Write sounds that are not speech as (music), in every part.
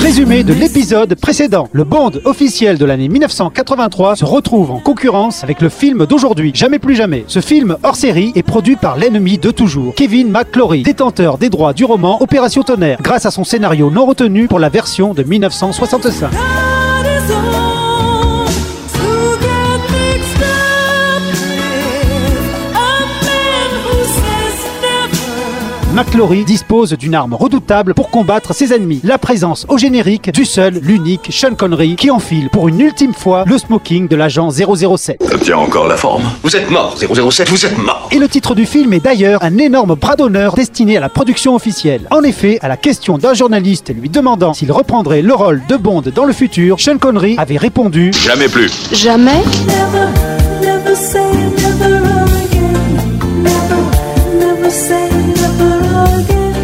Résumé de l'épisode précédent. Le Bond officiel de l'année 1983 se retrouve en concurrence avec le film d'aujourd'hui, Jamais plus jamais. Ce film hors série est produit par l'ennemi de toujours, Kevin McClory, détenteur des droits du roman Opération Tonnerre, grâce à son scénario non retenu pour la version de 1965. McClory dispose d'une arme redoutable pour combattre ses ennemis. La présence au générique du seul, l'unique Sean Connery qui enfile pour une ultime fois le smoking de l'agent 007. Ça tient encore la forme. Vous êtes mort, 007, vous êtes mort Et le titre du film est d'ailleurs un énorme bras d'honneur destiné à la production officielle. En effet, à la question d'un journaliste lui demandant s'il reprendrait le rôle de Bond dans le futur, Sean Connery avait répondu Jamais plus. Jamais Never, never say never again. Never, never say never again.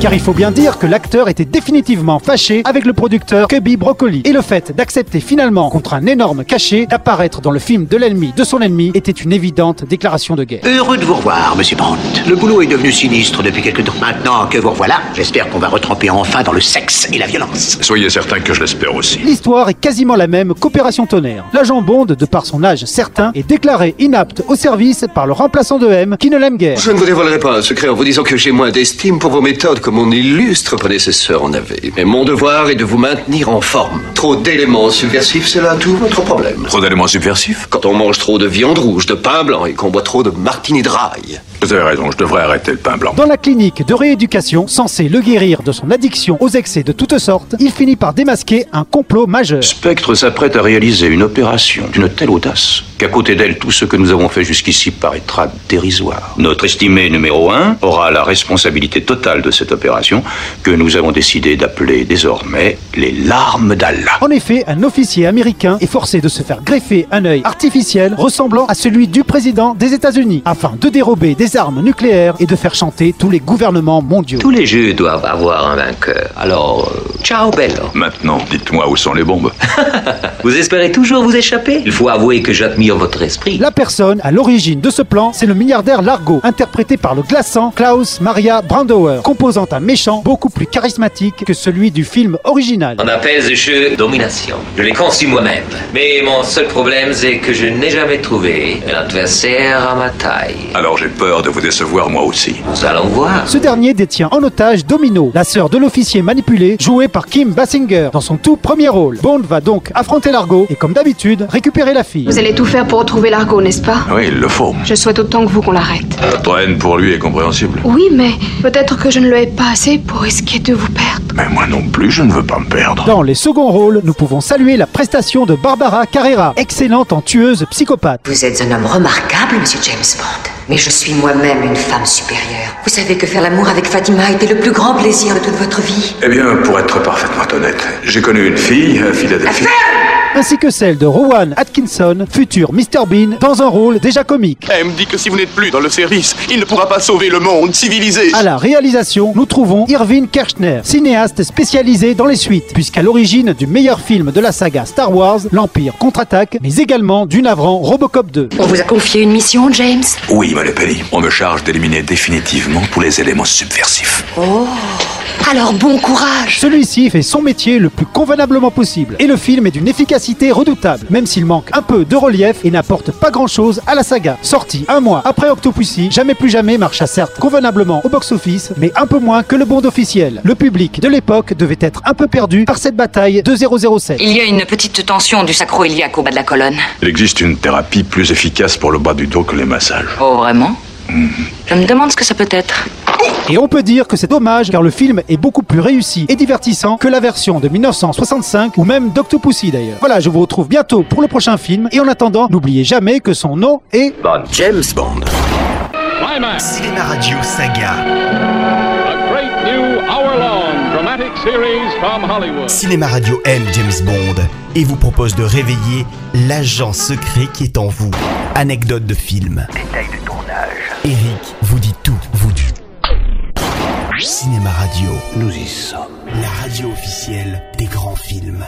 Car il faut bien dire que l'acteur était définitivement fâché avec le producteur Cubby Broccoli. Et le fait d'accepter finalement, contre un énorme cachet, d'apparaître dans le film de l'ennemi de son ennemi était une évidente déclaration de guerre. Heureux de vous revoir, monsieur Bond. Le boulot est devenu sinistre depuis quelque temps. Maintenant que vous revoilà, j'espère qu'on va retremper enfin dans le sexe et la violence. Soyez certain que je l'espère aussi. L'histoire est quasiment la même qu'Opération Tonnerre. L'agent Bond, de par son âge certain, est déclaré inapte au service par le remplaçant de M qui ne l'aime guère. Je ne vous dévoilerai pas un secret en vous disant que j'ai moins d'estime pour vos méthodes que mon illustre prédécesseur en avait. Mais mon devoir est de vous maintenir en forme. Trop d'éléments subversifs, c'est là tout votre problème. Trop d'éléments subversifs? Quand on mange trop de viande rouge, de pain blanc et qu'on boit trop de martini dry. Vous avez raison, je devrais arrêter le pain blanc. Dans la clinique de rééducation, censée le guérir de son addiction aux excès de toutes sortes, il finit par démasquer un complot majeur. Spectre s'apprête à réaliser une opération d'une telle audace qu'à côté d'elle, tout ce que nous avons fait jusqu'ici paraîtra dérisoire. Notre estimé numéro un aura la responsabilité totale de cette opération que nous avons décidé d'appeler désormais les larmes d'Allah. En effet, un officier américain est forcé de se faire greffer un œil artificiel ressemblant à celui du président des États-Unis, afin de dérober des armes nucléaires et de faire chanter tous les gouvernements mondiaux. Tous les jeux doivent avoir un vainqueur. Alors, euh, ciao bello. Maintenant, dites-moi où sont les bombes. (laughs) Vous espérez toujours vous échapper? Il faut avouer que j'admire votre esprit. La personne à l'origine de ce plan, c'est le milliardaire Largo, interprété par le glaçant Klaus Maria Brandauer, composant un méchant beaucoup plus charismatique que celui du film original. On appelle ce jeu domination. Je l'ai conçu moi-même. Mais mon seul problème, c'est que je n'ai jamais trouvé un adversaire à ma taille. Alors j'ai peur de vous décevoir moi aussi. Nous allons voir. Ce dernier détient en otage Domino, la sœur de l'officier manipulé, jouée par Kim Basinger, dans son tout premier rôle. Bond va donc affronter Largo et, comme d'habitude, récupérer la fille. Vous allez tout faire pour retrouver Largo, n'est-ce pas? Oui, il le faut. Je souhaite autant que vous qu'on l'arrête. Votre haine pour lui est compréhensible. Oui, mais peut-être que je ne le hais pas assez pour risquer de vous perdre. Mais moi non plus, je ne veux pas me perdre. Dans les seconds rôles, nous pouvons saluer la prestation de Barbara Carrera, excellente en tueuse psychopathe. Vous êtes un homme remarquable, monsieur James Bond. Mais je suis moi-même une femme supérieure. Vous savez que faire l'amour avec Fatima était le plus grand plaisir de toute votre vie. Eh bien, pour être parfaitement honnête, j'ai connu une fille à Philadelphie. Ainsi que celle de Rowan Atkinson, futur Mr Bean, dans un rôle déjà comique. Elle me dit que si vous n'êtes plus dans le service, il ne pourra pas sauver le monde civilisé. À la réalisation, nous trouvons Irving Kershner, cinéaste spécialisé dans les suites, puisqu'à l'origine du meilleur film de la saga Star Wars, l'Empire contre-attaque, mais également du navrant Robocop 2. On vous a confié une mission, James? Oui, Malepelli, on me charge d'éliminer définitivement tous les éléments subversifs. Oh Alors bon courage Celui-ci fait son métier le plus convenablement possible, et le film est d'une efficacité redoutable, même s'il manque un peu de relief et n'apporte pas grand-chose à la saga. Sorti un mois après Octopussy, Jamais plus jamais marcha certes convenablement au box-office, mais un peu moins que le Bond officiel. Le public de l'époque devait être un peu perdu par cette bataille de 007. Il y a une petite tension du sacro-iliaque au bas de la colonne. Il existe une thérapie plus efficace pour le bas du dos que les massages. Oh, vraiment? Je me demande ce que ça peut être. Et on peut dire que c'est dommage car le film est beaucoup plus réussi et divertissant que la version de 1965 ou même d'Octopussy d'ailleurs. Voilà, je vous retrouve bientôt pour le prochain film et en attendant, n'oubliez jamais que son nom est James Bond. Climax. Cinéma Radio Saga. A great new hour-long dramatic series from Hollywood. Cinéma Radio aime James Bond et vous propose de réveiller l'agent secret qui est en vous. Anecdote de film. Détail de tournage. Eric vous dit tout, vous dit. Cinéma Radio, Nous y sommes. la radio officielle des grands films.